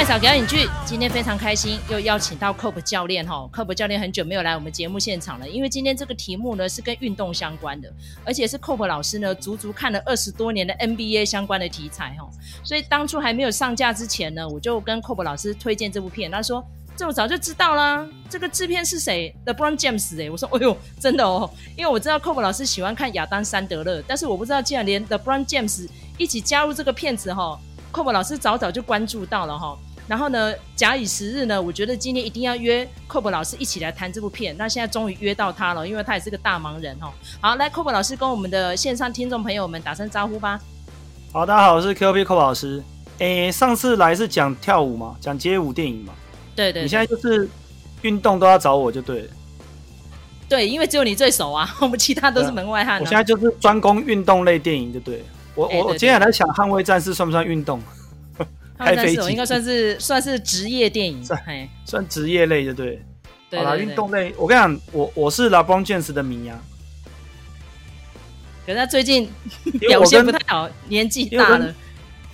麦嫂表演剧，今天非常开心，又邀请到 Cope 教练哈。Cope 教练很久没有来我们节目现场了，因为今天这个题目呢是跟运动相关的，而且是 Cope 老师呢足足看了二十多年的 NBA 相关的题材哈。所以当初还没有上架之前呢，我就跟 Cope 老师推荐这部片，他说这我早就知道啦，这个制片是谁？LeBron James 哎，我说哎呦真的哦，因为我知道 Cope 老师喜欢看亚当·山德勒，但是我不知道竟然连 LeBron James 一起加入这个片子哈。Cope 老师早早就关注到了哈，然后呢，假以时日呢，我觉得今天一定要约 Cope 老师一起来谈这部片。那现在终于约到他了，因为他也是个大忙人哦。好，来 Cope 老师跟我们的线上听众朋友们打声招呼吧。好，大家好，我是 QP Cope 老师。诶，上次来是讲跳舞嘛，讲街舞电影嘛。对，对对。你现在就是运动都要找我就对了。对，因为只有你最熟啊，我们其他都是门外汉。我现在就是专攻运动类电影就对了。我我我接下来想《捍卫战士》算不算运动？开飞机应该算是算是职业电影，算算职业类的对。好啦，运动类，我跟你讲，我我是 LeBron James 的迷啊。可是他最近表现不太好，年纪大了。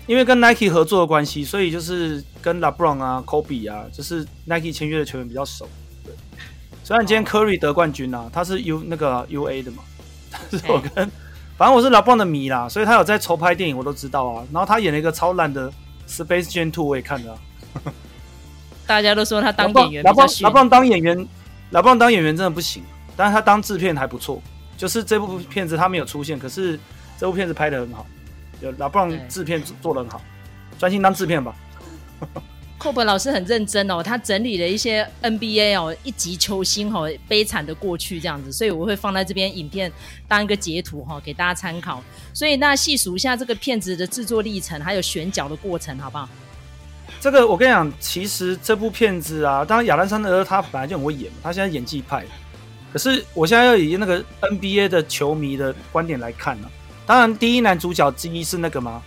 因为跟 Nike 合作的关系，所以就是跟 LeBron 啊、Kobe 啊，就是 Nike 签约的球员比较熟。对，虽然今天 Curry 得冠军啊，他是 U 那个 UA 的嘛，但是我跟。反正我是 LeBron 的迷啦，所以他有在筹拍电影，我都知道啊。然后他演了一个超烂的《Space Jam 2》，我也看了、啊。大家都说他当演员比较逊。LeBron 当演员，LeBron 当演员真的不行，但是他当制片还不错。就是这部片子他没有出现，可是这部片子拍得很好，有 LeBron 制片做得很好，专心当制片吧。Cope 老师很认真哦，他整理了一些 NBA 哦一级球星哦悲惨的过去这样子，所以我会放在这边影片当一个截图哈给大家参考。所以那细数一下这个片子的制作历程，还有选角的过程，好不好？这个我跟你讲，其实这部片子啊，当然亚兰·山德勒他本来就很会演，他现在演技派。可是我现在要以那个 NBA 的球迷的观点来看呢、啊，当然第一男主角之一是那个吗？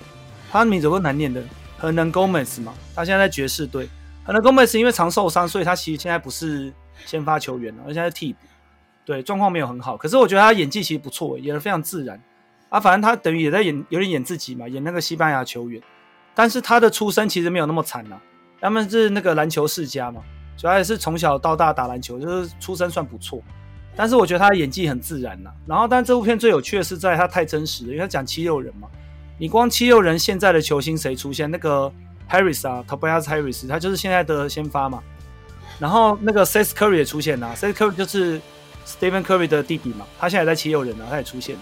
他的名字够难念的。Hernangomez 嘛，他现在在爵士队。Hernangomez 因为常受伤，所以他其实现在不是先发球员了，而现在替补。对，状况没有很好。可是我觉得他演技其实不错，演得非常自然。啊，反正他等于也在演，有点演自己嘛，演那个西班牙球员。但是他的出身其实没有那么惨啊，他们是那个篮球世家嘛，主要也是从小到大打篮球，就是出身算不错。但是我觉得他的演技很自然呐。然后，但这部片最有趣的是在他太真实了，因为他讲七六人嘛。你光七六人现在的球星谁出现？那个 Harris 啊，Tobias Harris，他就是现在的先发嘛。然后那个 Seth Curry 也出现了，Seth Curry 就是 Stephen Curry 的弟弟嘛，他现在也在七六人啊，他也出现了。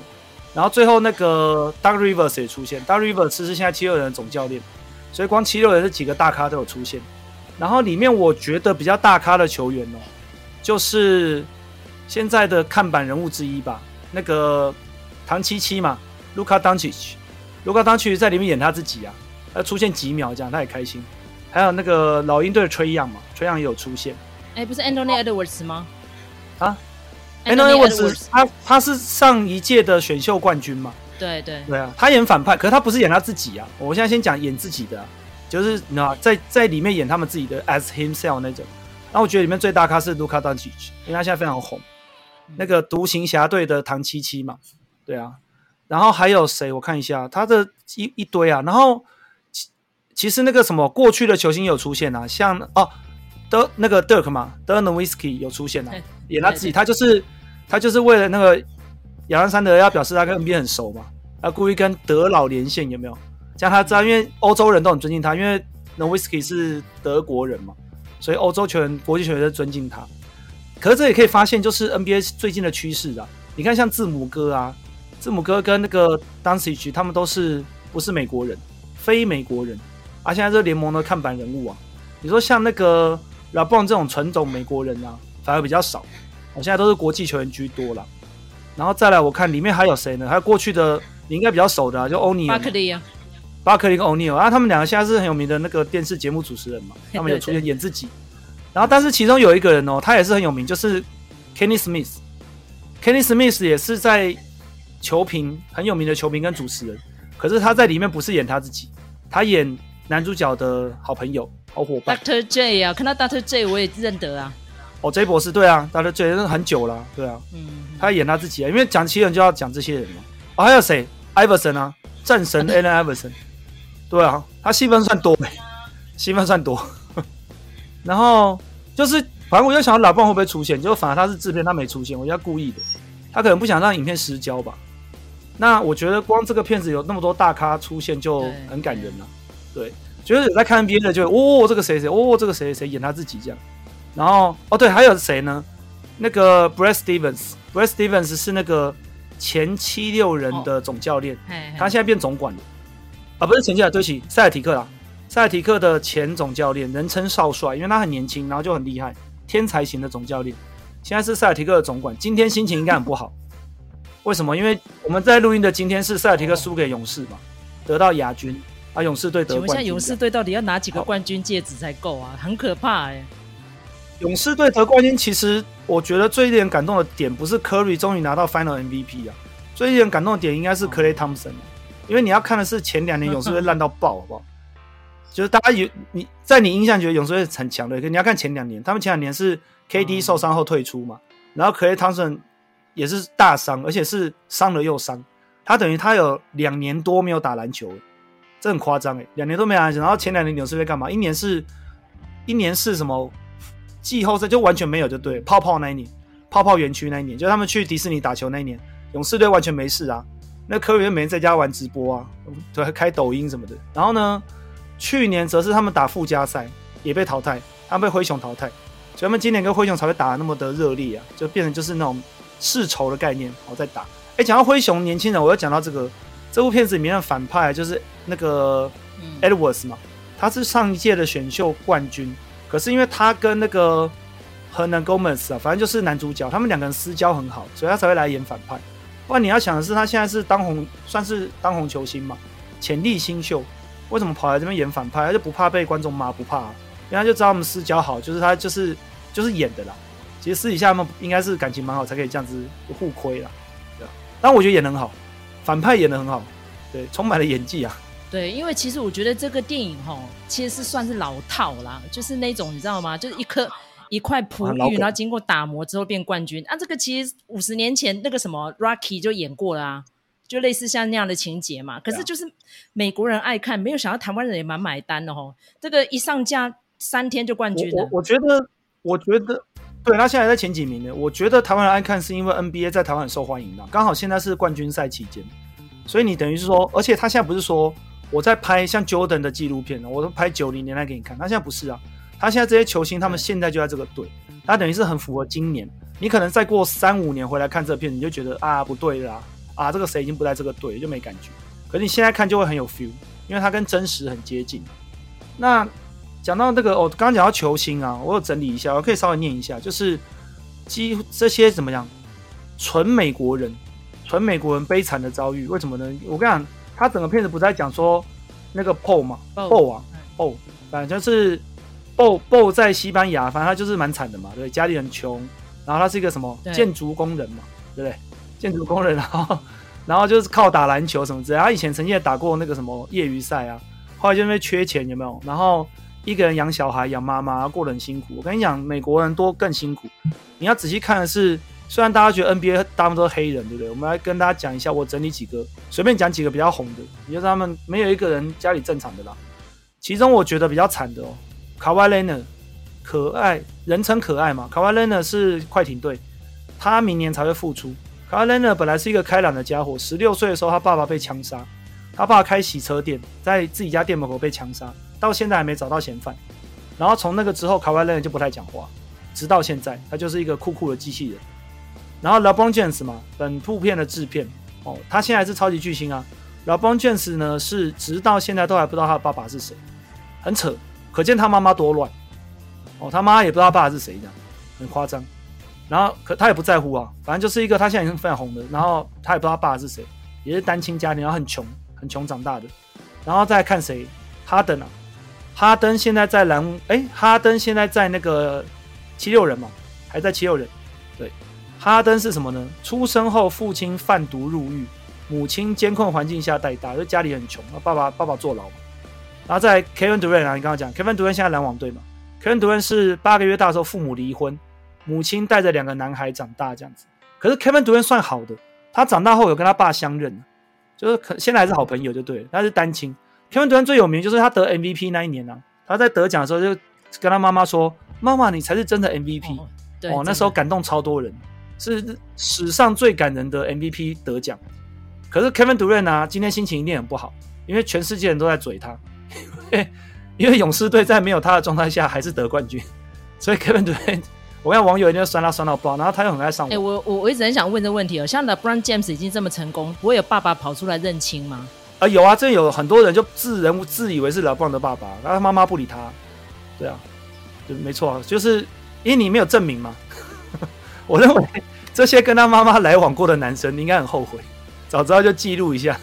然后最后那个 Doug Rivers 也出现 Doug Rivers 是现在七六人的总教练，所以光七六人这几个大咖都有出现。然后里面我觉得比较大咖的球员哦，就是现在的看板人物之一吧，那个唐七七嘛，Luka Doncic。卢卡当其实在里面演他自己啊，他出现几秒这样，他也开心。还有那个老鹰队的 Trae Young 嘛，Trae Young 也有出现。哎、欸，不是 Anthony Edwards 吗？啊，Anthony Edwards，他他是上一届的选秀冠军嘛？对对对啊，他演反派，可是他不是演他自己啊。我现在先讲演自己的、啊，就是你知道在在里面演他们自己的 as himself 那种。然后我觉得里面最大咖是卢卡当奇奇，因为他现在非常红。那个独行侠队的唐七七嘛，对啊。然后还有谁？我看一下，他的一一堆啊。然后其其实那个什么过去的球星有出现啊，像哦德那个 Dirk 嘛，Dirk Nowitzki 有出现啊，演他自己，他就是他就是为了那个亚当山德要表示他跟 NBA 很熟嘛，他故意跟德老连线，有没有？这样他知道，因为欧洲人都很尊敬他，因为 Nowitzki 是德国人嘛，所以欧洲球员、国际球员都尊敬他。可是这也可以发现，就是 NBA 最近的趋势啊。你看，像字母哥啊。字母哥跟那个 d a n c i g 他们都是不是美国人，非美国人，啊，现在这联盟的看板人物啊，你说像那个 r a b o n 这种纯种美国人啊，反而比较少，我现在都是国际球员居多了。然后再来，我看里面还有谁呢？还有过去的你应该比较熟的，啊，就欧尼尔，巴克利啊，巴克利跟欧尼尔啊，他们两个现在是很有名的那个电视节目主持人嘛，他们有出 现演自己。然后，但是其中有一个人哦，他也是很有名，就是 Kenny Smith，Kenny Smith 也是在。球评很有名的球评跟主持人，可是他在里面不是演他自己，他演男主角的好朋友、好伙伴。Doctor J 啊，看到 Doctor J 我也认得啊。哦，J 博士，对啊，Doctor J 那很久了啊，对啊。嗯。他演他自己啊，因为讲七人就要讲这些人嘛。哦，还有谁？Iverson 啊，战神 Allen Iverson。对啊，他戏份算多没？戏份算多。然后就是，反正我就想老棒会不会出现，结果反而他是制片，他没出现，我觉得故意的，他可能不想让影片失焦吧。那我觉得光这个片子有那么多大咖出现就很感人了。对，觉得有在看 NBA 的就哦，这个谁谁哦，这个谁谁演他自己这样。然后哦对，还有谁呢？那个 Brad Stevens，Brad Stevens 是那个前七六人的总教练，他现在变总管了。啊，不是前七六，对不起，塞尔提克啦。塞尔提克的前总教练，人称少帅，因为他很年轻，然后就很厉害，天才型的总教练。现在是塞尔提克的总管，今天心情应该很不好。为什么？因为我们在录音的今天是塞尔提克输给勇士嘛，得到亚军啊，勇士队得冠军。勇士队到底要拿几个冠军戒指才够啊？很可怕哎、欸。勇士队得冠军，其实我觉得最令人感动的点不是 Curry 终于拿到 Final MVP 啊，最令人感动的点应该是 Klay Thompson，因为你要看的是前两年勇士队烂到爆，好不好？就是大家有你在你印象觉得勇士队很强的，可你要看前两年，他们前两年是 KD 受伤后退出嘛，然后 Klay Thompson 也是大伤，而且是伤了又伤，他等于他有两年多没有打篮球，这很夸张诶，两年都没打篮球，然后前两年勇士队干嘛？一年是，一年是什么季后赛？就完全没有就对，泡泡那一年，泡泡园区那一年，就他们去迪士尼打球那一年，勇士队完全没事啊，那科比每天在家玩直播啊，对，开抖音什么的，然后呢？去年则是他们打附加赛也被淘汰，他们被灰熊淘汰，所以他们今年跟灰熊才会打得那么的热烈啊，就变成就是那种世仇的概念，然后再打。哎，讲到灰熊年轻人，我要讲到这个这部片子里面的反派就是那个 Edwards 嘛，他是上一届的选秀冠军，可是因为他跟那个 Hernangomez 啊，反正就是男主角，他们两个人私交很好，所以他才会来演反派。不然你要想的是，他现在是当红，算是当红球星嘛，潜力新秀。为什么跑来这边演反派？他就不怕被观众骂？不怕、啊，因为他就知道他们私交好，就是他就是就是演的啦。其实私底下他们应该是感情蛮好，才可以这样子互亏啦。对，但我觉得演得很好，反派演的很好，对，充满了演技啊。对，因为其实我觉得这个电影哈，其实是算是老套啦，就是那种你知道吗？就是一颗一块璞玉，然后经过打磨之后变冠军啊。这个其实五十年前那个什么 Rocky 就演过了啊。就类似像那样的情节嘛，可是就是美国人爱看，没有想到台湾人也蛮买单的哦。这个一上架三天就冠军了。我我觉得，我觉得，对，他现在还在前几名呢。我觉得台湾人爱看是因为 NBA 在台湾很受欢迎的，刚好现在是冠军赛期间，所以你等于是说，而且他现在不是说我在拍像 Jordan 的纪录片呢，我都拍九零年代给你看，他现在不是啊，他现在这些球星他们现在就在这个队，他等于是很符合今年。你可能再过三五年回来看这片，你就觉得啊不对啦。啊，这个谁已经不在这个队，就没感觉。可是你现在看就会很有 feel，因为它跟真实很接近。那讲到那个，哦，刚刚讲到球星啊，我有整理一下，我可以稍微念一下，就是几乎这些怎么讲，纯美国人，纯美国人悲惨的遭遇，为什么呢？我跟你讲，他整个片子不是在讲说那个 Paul 嘛，Paul 啊反正就是 Paul，Paul 在西班牙，反正他就是蛮惨的嘛，对，家里很穷，然后他是一个什么建筑工人嘛，对不对？建筑工人，然后，然后就是靠打篮球什么之类。他以前曾经也打过那个什么业余赛啊，后来就因为缺钱，有没有？然后一个人养小孩、养妈妈，过得很辛苦。我跟你讲，美国人多更辛苦。你要仔细看的是，虽然大家觉得 NBA 大部分都是黑人，对不对？我们来跟大家讲一下，我整理几个，随便讲几个比较红的，也就是他们没有一个人家里正常的啦。其中我觉得比较惨的哦，卡瓦莱纳，可爱，人称可爱嘛。卡瓦莱纳是快艇队，他明年才会复出。卡瓦莱纳本来是一个开朗的家伙，十六岁的时候他爸爸被枪杀，他爸开洗车店，在自己家店门口被枪杀，到现在还没找到嫌犯。然后从那个之后，卡瓦莱纳就不太讲话，直到现在，他就是一个酷酷的机器人。然后 LeBron James 嘛，本部片的制片哦，他现在是超级巨星啊。LeBron James 呢，是直到现在都还不知道他的爸爸是谁，很扯，可见他妈妈多乱哦，他妈也不知道他爸爸是谁，这样很夸张。然后可他也不在乎啊，反正就是一个他现在已经非常红的，然后他也不知道他爸是谁，也是单亲家庭，然后很穷很穷长大的，然后再看谁，哈登啊，哈登现在在篮，哎，哈登现在在那个七六人嘛，还在七六人，对，哈登是什么呢？出生后父亲贩毒入狱，母亲监控环境下带大，就家里很穷，爸爸爸爸坐牢嘛，然后在 Kevin Durant 啊，你刚刚讲 Kevin Durant 现在篮网队嘛，Kevin Durant 是八个月大的时候父母离婚。母亲带着两个男孩长大这样子，可是 Kevin Durant 算好的，他长大后有跟他爸相认，就是可现在还是好朋友就对了。他是单亲，Kevin Durant 最有名就是他得 MVP 那一年啊，他在得奖的时候就跟他妈妈说：“妈妈，你才是真的 MVP。哦”对，哦，那时候感动超多人，是史上最感人的 MVP 得奖。可是 Kevin Durant 呢、啊，今天心情一定很不好，因为全世界人都在嘴他，因 为因为勇士队在没有他的状态下还是得冠军，所以 Kevin Durant，我看网友一定要酸他酸到爆，然后他又很爱上网。哎、欸，我我我一直很想问这个问题哦，像 LeBron James 已经这么成功，不会有爸爸跑出来认亲吗？啊、有啊，这有很多人就自人自以为是老棒的爸爸，然后他妈妈不理他，对啊，对，没错，就是因为你没有证明嘛。我认为这些跟他妈妈来往过的男生，你应该很后悔。早知道就记录一下。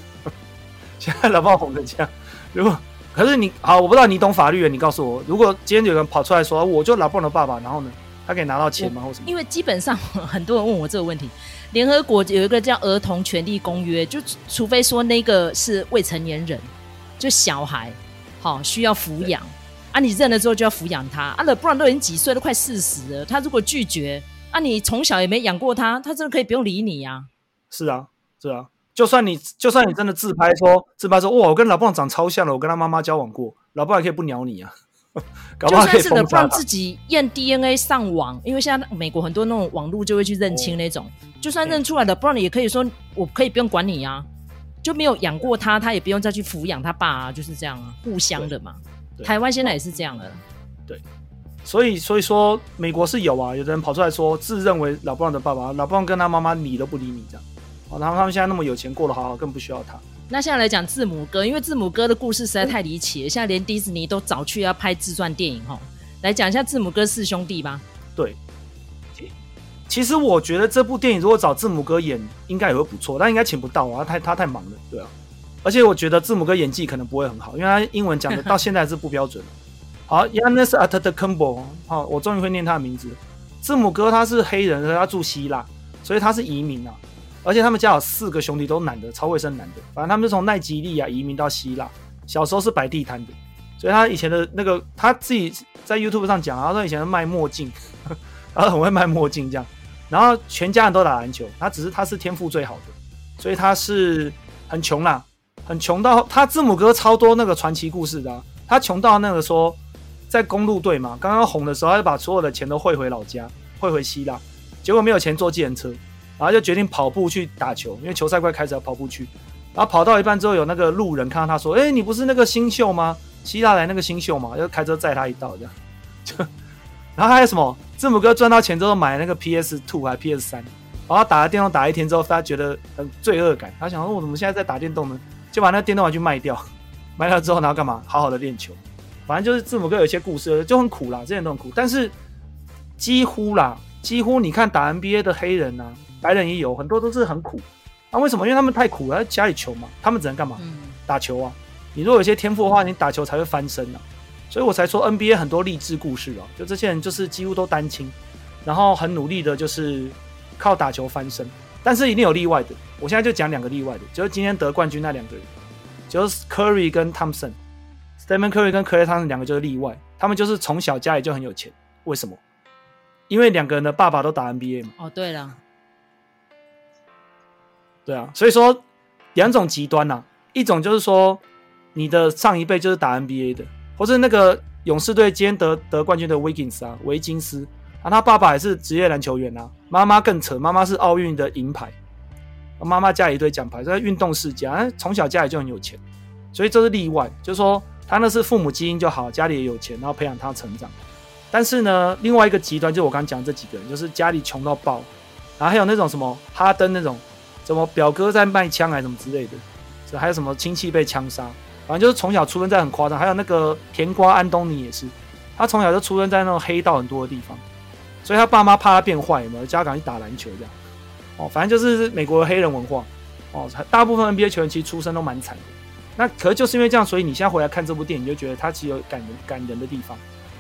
现在老爸红成这样，如果可是你好，我不知道你懂法律的，你告诉我，如果今天有人跑出来说我就老棒的爸爸，然后呢，他可以拿到钱吗？或什么？因为基本上 很多人问我这个问题，联合国有一个叫《儿童权利公约》，就除非说那个是未成年人，就小孩，好需要抚养啊，你认了之后就要抚养他啊，不然都已经几岁，都快四十了，他如果拒绝啊，你从小也没养过他，他真的可以不用理你呀、啊。是啊，是啊。就算你就算你真的自拍说自拍说哇，我跟老布朗长超像了，我跟他妈妈交往过，老布朗可以不鸟你啊。搞不好就算是老布朗自己验 DNA 上网，因为现在美国很多那种网络就会去认亲那种，哦、就算认出来的，不然你也可以说我可以不用管你啊，就没有养过他，他也不用再去抚养他爸啊，就是这样啊，互相的嘛。台湾现在也是这样的。对，所以所以说美国是有啊，有的人跑出来说自认为老布朗的爸爸，老布朗跟他妈妈理都不理你这样。然后他们现在那么有钱，过得好好，更不需要他。那现在来讲字母哥，因为字母哥的故事实在太离奇了，现在连迪士尼都找去要拍自传电影哈。来讲一下字母哥四兄弟吧。对，其实我觉得这部电影如果找字母哥演，应该也会不错，但应该请不到啊，他太他太忙了，对啊。而且我觉得字母哥演技可能不会很好，因为他英文讲的到现在是不标准。好，Giannis Antetokounmpo，好，我终于会念他的名字。字母哥他是黑人，他住希腊，所以他是移民啊。而且他们家有四个兄弟，都男的，超卫生男的。反正他们是从奈及利亚移民到希腊，小时候是摆地摊的，所以他以前的那个他自己在 YouTube 上讲，他说以前卖墨镜，然后很会卖墨镜这样。然后全家人都打篮球，他只是他是天赋最好的，所以他是很穷啦，很穷到他字母哥超多那个传奇故事的。他穷到那个说在公路队嘛，刚刚红的时候，他就把所有的钱都汇回老家，汇回希腊，结果没有钱坐计程车。然后就决定跑步去打球，因为球赛快开始要跑步去。然后跑到一半之后，有那个路人看到他说：“哎，你不是那个新秀吗？希腊来那个新秀嘛？”就开车载他一道这样。就，然后还有什么？字母哥赚到钱之后买那个 PS Two 还 PS 三，然后打了电动打一天之后，他觉得很罪恶感。他想说：“我怎么现在在打电动呢？”就把那个电动玩具卖掉，卖掉之后然后干嘛？好好的练球。反正就是字母哥有一些故事就很苦啦，这些都很苦。但是几乎啦，几乎你看打 NBA 的黑人啊。白人也有很多都是很苦，那、啊、为什么？因为他们太苦了，在家里穷嘛，他们只能干嘛？嗯、打球啊！你如果有些天赋的话，你打球才会翻身啊。所以我才说 NBA 很多励志故事啊，就这些人就是几乎都单亲，然后很努力的，就是靠打球翻身。但是一定有例外的，我现在就讲两个例外的，就是今天得冠军那两个人，就是 Curry 跟 Thompson，Stephen Curry 跟 Klay Thompson 两个就是例外，他们就是从小家里就很有钱。为什么？因为两个人的爸爸都打 NBA 嘛。哦，对了。对啊，所以说两种极端呐、一种就是说你的上一辈就是打 NBA 的，或是那个勇士队今天得得冠军的维金斯啊，维金斯啊，他爸爸也是职业篮球员啊，妈妈更扯，妈妈是奥运的银牌，妈妈家里一堆奖牌，在运动世家，从小家里就很有钱，所以这是例外，就是说他那是父母基因就好，家里也有钱，然后培养他成长。但是呢，另外一个极端就是我刚刚讲这几个人，就是家里穷到爆，然后还有那种什么哈登那种。怎么表哥在卖枪还是什么之类的，这还有什么亲戚被枪杀，反正就是从小出生在很夸张。还有那个甜瓜安东尼也是，他从小就出生在那种黑道很多的地方，所以他爸妈怕他变坏，有没有叫他赶紧去打篮球这样。哦，反正就是美国的黑人文化。哦，大部分 NBA 球员其实出身都蛮惨的。那可是就是因为这样，所以你现在回来看这部电影，你就觉得他其实有感人感人的地方。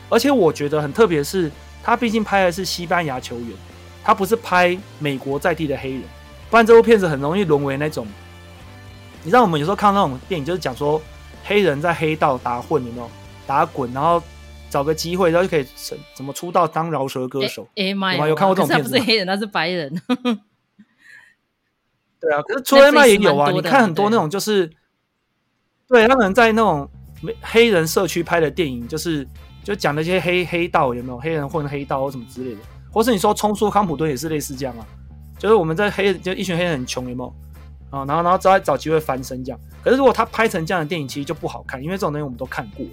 而且我觉得很特别的是，他毕竟拍的是西班牙球员，他不是拍美国在地的黑人。不然这部片子很容易沦为那种，你知道我们有时候看那种电影，就是讲说黑人在黑道打混，有没有？打滚，然后找个机会，然后就可以怎怎么出道当饶舌歌手？哎妈呀，有看过这种片子不是黑人，他是白人。对啊，可是除了 A 麦也有啊，你看很多那种就是，对他们在那种黑人社区拍的电影，就是就讲那些黑黑道有没有？黑人混黑道或什么之类的，或是你说冲出康普顿也是类似这样啊，就是我们在黑就一群黑人很穷有没有啊，然后然后找找机会翻身这样。可是如果他拍成这样的电影，其实就不好看，因为这种东西我们都看过了。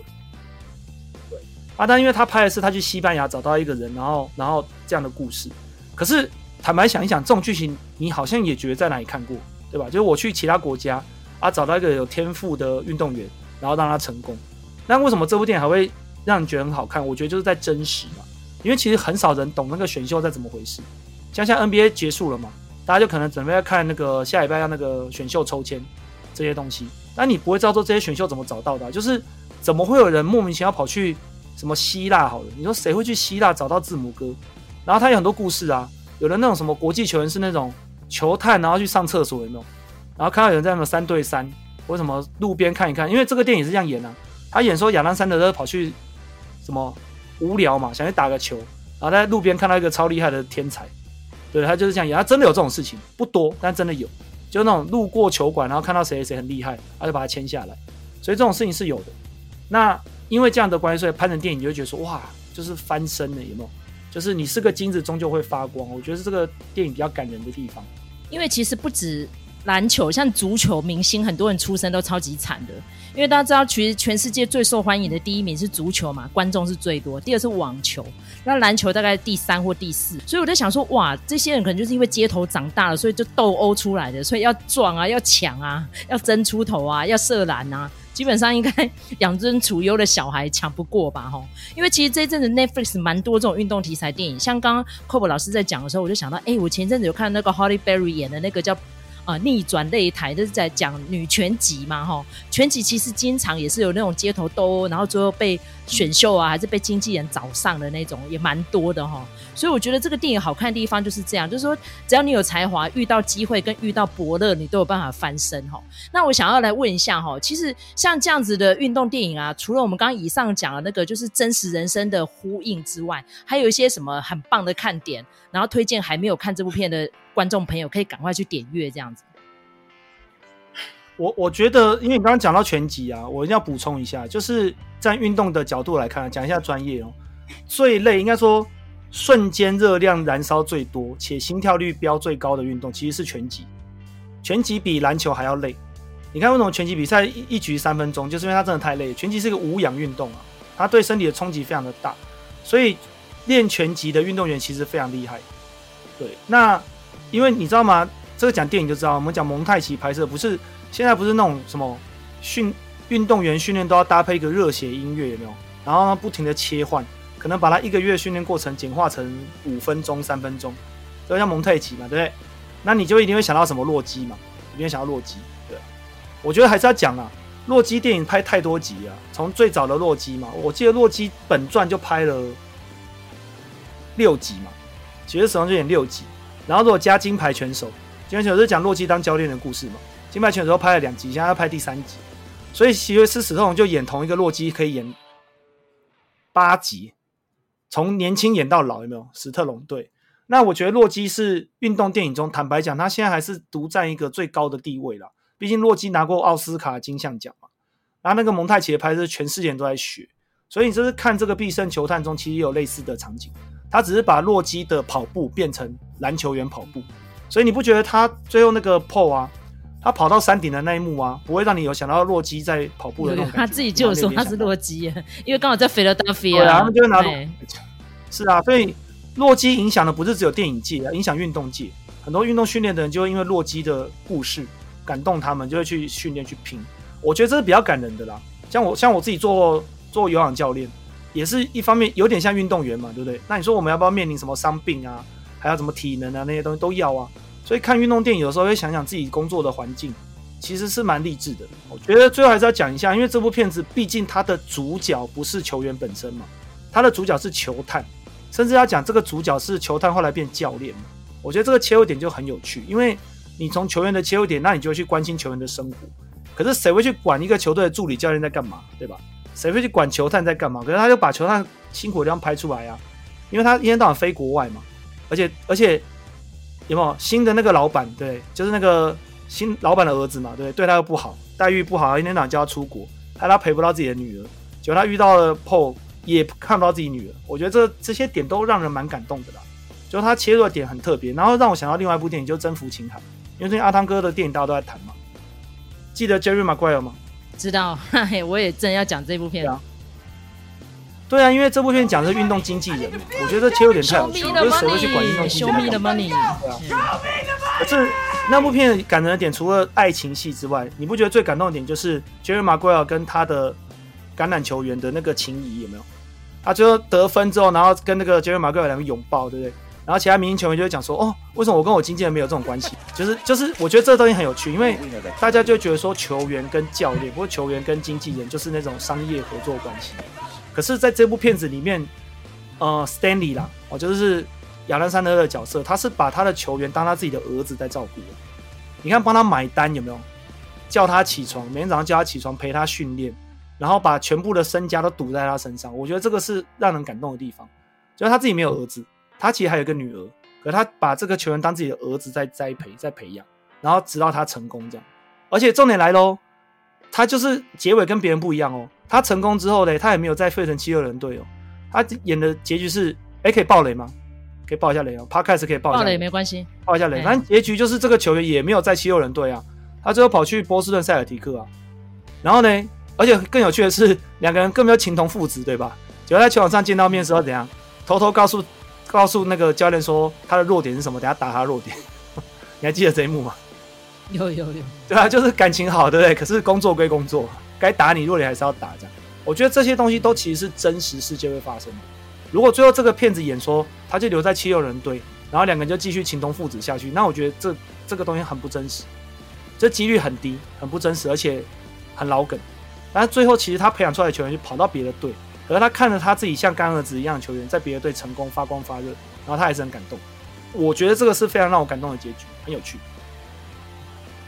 对啊，但因为他拍的是他去西班牙找到一个人，然后然后这样的故事。可是坦白想一想，这种剧情你好像也觉得在哪里看过，对吧？就是我去其他国家啊，找到一个有天赋的运动员，然后让他成功。那为什么这部电影还会让你觉得很好看？我觉得就是在真实嘛，因为其实很少人懂那个选秀在怎么回事。像像 NBA 结束了嘛，大家就可能准备要看那个下礼拜要那个选秀抽签。这些东西，但你不会知道说这些选秀怎么找到的，就是怎么会有人莫名其妙跑去什么希腊？好了，你说谁会去希腊找到字母哥？然后他有很多故事啊，有的那种什么国际球员是那种球探，然后去上厕所有没有？然后看到有人在那么三对三，或什么路边看一看，因为这个电影是这样演啊，他演说亚当·山德勒跑去什么无聊嘛，想去打个球，然后在路边看到一个超厉害的天才，对，他就是这样演，他真的有这种事情，不多，但真的有。就那种路过球馆，然后看到谁谁很厉害，他就把他签下来。所以这种事情是有的。那因为这样的关系，所以拍成电影你就觉得说，哇，就是翻身了，有没有？就是你是个金子，终究会发光。我觉得是这个电影比较感人的地方。因为其实不止篮球，像足球明星，很多人出身都超级惨的。因为大家知道，其实全世界最受欢迎的第一名是足球嘛，观众是最多；第二是网球，那篮球大概第三或第四。所以我在想说，哇，这些人可能就是因为街头长大了，所以就斗殴出来的，所以要撞啊，要抢啊，要争出头啊，要射篮啊，基本上应该养尊处优的小孩抢不过吧？吼，因为其实这一阵子 Netflix 蛮多这种运动题材电影，像刚刚 Cob 老师在讲的时候，我就想到，哎，我前阵子有看那个 Holly Berry 演的那个叫。啊、逆转擂台就是在讲女拳击嘛，哈，拳击其实经常也是有那种街头斗殴，然后最后被选秀啊，还是被经纪人找上的那种，也蛮多的哈。所以我觉得这个电影好看的地方就是这样，就是说只要你有才华，遇到机会跟遇到伯乐，你都有办法翻身哈。那我想要来问一下哈，其实像这样子的运动电影啊，除了我们刚刚以上讲的那个就是真实人生的呼应之外，还有一些什么很棒的看点，然后推荐还没有看这部片的。观众朋友可以赶快去点阅这样子。我我觉得，因为你刚刚讲到拳击啊，我一定要补充一下，就是在运动的角度来看，讲一下专业哦。最累，应该说瞬间热量燃烧最多且心跳率飙最高的运动，其实是拳击。拳击比篮球还要累。你看为什么拳击比赛一局三分钟，就是因为它真的太累。拳击是一个无氧运动啊，它对身体的冲击非常的大，所以练拳击的运动员其实非常厉害。对，那。因为你知道吗？这个讲电影就知道，我们讲蒙太奇拍摄，不是现在不是那种什么训运动员训练都要搭配一个热血音乐，有没有？然后呢不停的切换，可能把他一个月训练过程简化成五分钟、三分钟，就像蒙太奇嘛，对不对？那你就一定会想到什么洛基嘛，一定会想到洛基。对，我觉得还是要讲啊，洛基电影拍太多集啊，从最早的洛基嘛，我记得洛基本传就拍了六集嘛，其实史上就演六集。然后如果加金牌拳手，金牌拳手是讲洛基当教练的故事嘛？金牌拳手拍了两集，现在要拍第三集，所以席维斯史特龙就演同一个洛基可以演八集，从年轻演到老，有没有？史特龙对，那我觉得洛基是运动电影中，坦白讲，他现在还是独占一个最高的地位了。毕竟洛基拿过奥斯卡金像奖嘛，然后那个蒙太奇的拍摄，全世界人都在学，所以你这是看这个《必胜球探》中，其实也有类似的场景。他只是把洛基的跑步变成篮球员跑步，所以你不觉得他最后那个跑啊，他跑到山顶的那一幕啊，不会让你有想到洛基在跑步的那种感觉？他自己就有说他是洛基，因为刚好在菲拉德菲亚。对啊，他们就会拿。是啊，所以洛基影响的不是只有电影界，影响运动界。很多运动训练的人就会因为洛基的故事感动他们，就会去训练去拼。我觉得这是比较感人的啦。像我像我自己做做有氧教练。也是一方面有点像运动员嘛，对不对？那你说我们要不要面临什么伤病啊？还有什么体能啊？那些东西都要啊。所以看运动电影有时候会想想自己工作的环境，其实是蛮励志的。我觉得最后还是要讲一下，因为这部片子毕竟它的主角不是球员本身嘛，它的主角是球探，甚至要讲这个主角是球探后来变教练嘛。我觉得这个切入点就很有趣，因为你从球员的切入点，那你就会去关心球员的生活。可是谁会去管一个球队的助理教练在干嘛，对吧？谁会去管球探在干嘛？可是他就把球探辛苦的地方拍出来啊，因为他一天到晚飞国外嘛，而且而且有没有新的那个老板？对，就是那个新老板的儿子嘛，对，对他又不好，待遇不好，一天到晚叫他出国，害他陪不到自己的女儿，结果他遇到了 Paul 也看不到自己女儿。我觉得这这些点都让人蛮感动的啦，就他切入的点很特别，然后让我想到另外一部电影，就《征服情海》，因为最近阿汤哥的电影大家都在谈嘛。记得 Jerry Maguire 吗？知道，嘿，我也正要讲这部片。对啊，因为这部片讲的是运动经纪人，我觉得这切入点太有趣了，就是谁会去管运动经纪人 money。对啊。可是那部片感人的点，除了爱情戏之外，你不觉得最感动的点就是 Jerry Maguire 跟他的橄榄球员的那个情谊有没有？他最后得分之后，然后跟那个 Jerry Maguire 两个拥抱，对不对？然后其他明星球员就会讲说：“哦，为什么我跟我经纪人没有这种关系？”就是就是，我觉得这个东西很有趣，因为大家就觉得说球员跟教练，不过球员跟经纪人就是那种商业合作关系。可是，在这部片子里面，呃，Stanley 啦，哦，就是亚当·山德的角色，他是把他的球员当他自己的儿子在照顾。你看，帮他买单有没有？叫他起床，每天早上叫他起床，陪他训练，然后把全部的身家都赌在他身上。我觉得这个是让人感动的地方。就是他自己没有儿子，他其实还有一个女儿，可他把这个球员当自己的儿子在栽培、在培养，然后直到他成功这样。而且重点来喽，他就是结尾跟别人不一样哦。他成功之后呢，他也没有再费城七六人队哦。他演的结局是，哎，可以爆雷吗？可以爆一下雷哦。Podcast 可以爆一下雷。爆雷没关系，爆一下雷。反正结局就是这个球员也没有在七六人队啊，他最后跑去波士顿塞尔提克啊。然后呢，而且更有趣的是，两个人根本就情同父子，对吧？结果在球场上见到面的时候，怎样？偷偷告诉告诉那个教练说他的弱点是什么，等下打他的弱点。你还记得这一幕吗？有有有。对啊，就是感情好，对不对？可是工作归工作。该打你弱点还是要打，这样，我觉得这些东西都其实是真实世界会发生的。如果最后这个骗子演说他就留在七六人队，然后两个人就继续情同父子下去，那我觉得这这个东西很不真实，这几率很低，很不真实，而且很老梗。但是最后其实他培养出来的球员就跑到别的队，可是他看着他自己像干儿子一样的球员在别的队成功发光发热，然后他还是很感动。我觉得这个是非常让我感动的结局，很有趣。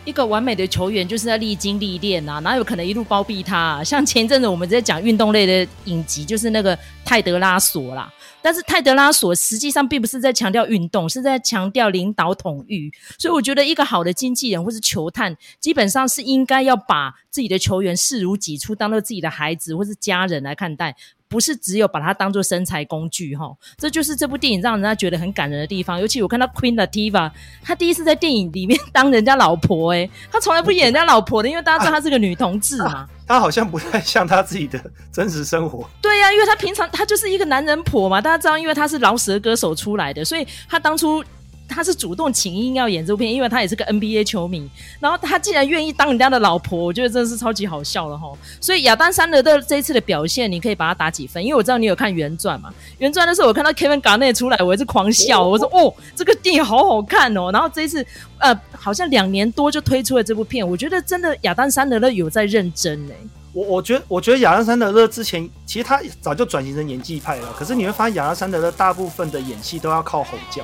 一个完美的球员就是在历经历练啊，哪有可能一路包庇他？像前一阵子我们在讲运动类的影集，就是那个泰德拉索啦。但是泰德拉索实际上并不是在强调运动，是在强调领导统御。所以我觉得一个好的经纪人或是球探，基本上是应该要把自己的球员视如己出，当做自己的孩子或是家人来看待。不是只有把它当做身材工具哈，这就是这部电影让人家觉得很感人的地方。尤其我看到 Queen Latifah，她第一次在电影里面当人家老婆，欸，诶她从来不演人家老婆的，因为大家知道她是个女同志嘛。她好像不太像她自己的真实生活。对呀，啊，因为她平常她就是一个男人婆嘛，大家知道，因为她是饶舌歌手出来的，所以她当初。他是主动请缨要演这部片，因为他也是个 NBA 球迷。然后他竟然愿意当人家的老婆，我觉得真的是超级好笑了哈。所以亚当·山德勒这一次的表现，你可以把他打几分？因为我知道你有看原传嘛。原传的时候，我看到 Kevin Garnett 出来，我也是狂笑。我说：“哦，这个电影好好看哦。”然后这一次，呃，好像两年多就推出了这部片，我觉得真的亚当·山德勒有在认真哎。我我觉得，我觉得亚当·山德勒之前其实他早就转型成演技派了，可是你会发现亚当·山德勒大部分的演戏都要靠吼叫。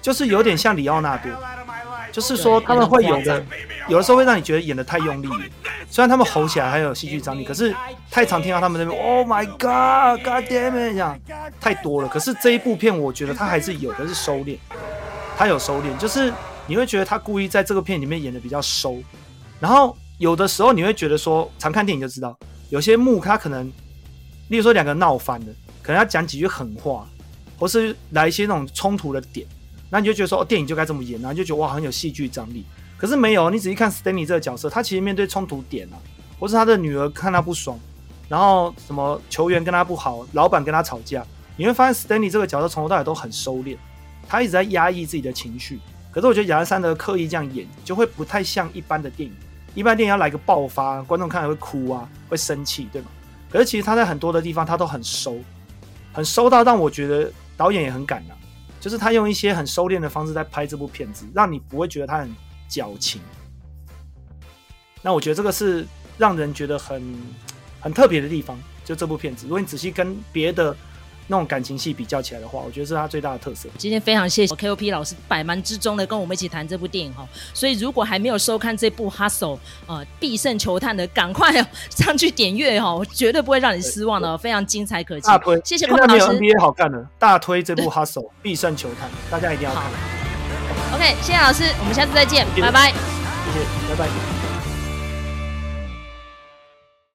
就是有点像里奥纳多，就是说他们会有的，有的时候会让你觉得演的太用力了。虽然他们吼起来还有戏剧张力，可是太常听到他们那边 “Oh my God, God damn it” 这样太多了。可是这一部片，我觉得他还是有的是收敛，他有收敛，就是你会觉得他故意在这个片里面演的比较收。然后有的时候你会觉得说，常看电影就知道，有些幕他可能，例如说两个人闹翻了，可能要讲几句狠话，或是来一些那种冲突的点。那你就觉得说，哦，电影就该这么演，然后就觉得哇，很有戏剧张力。可是没有，你仔细看 Stanley 这个角色，他其实面对冲突点啊，或是他的女儿看他不爽，然后什么球员跟他不好，老板跟他吵架，你会发现 Stanley 这个角色从头到尾都很收敛，他一直在压抑自己的情绪。可是我觉得亚历·山德刻意这样演，就会不太像一般的电影。一般电影要来个爆发，观众看了会哭啊，会生气，对吗？可是其实他在很多的地方他都很收，很收到让我觉得导演也很敢啊。就是他用一些很收敛的方式在拍这部片子，让你不会觉得他很矫情。那我觉得这个是让人觉得很很特别的地方。就这部片子，如果你仔细跟别的那种感情戏比较起来的话，我觉得是他最大的特色。今天非常谢谢 KOP 老师百忙之中的跟我们一起谈这部电影哈。所以如果还没有收看这部《Hustle》呃必胜球探的，赶快上去点阅哈，我绝对不会让你失望的，非常精彩可期。大推，谢谢 KOP 老师。NBA 好看的，大推这部《Hustle》必胜球探，大家一定要看。OK，谢谢老师，我们下次再见，拜拜。谢谢，拜拜。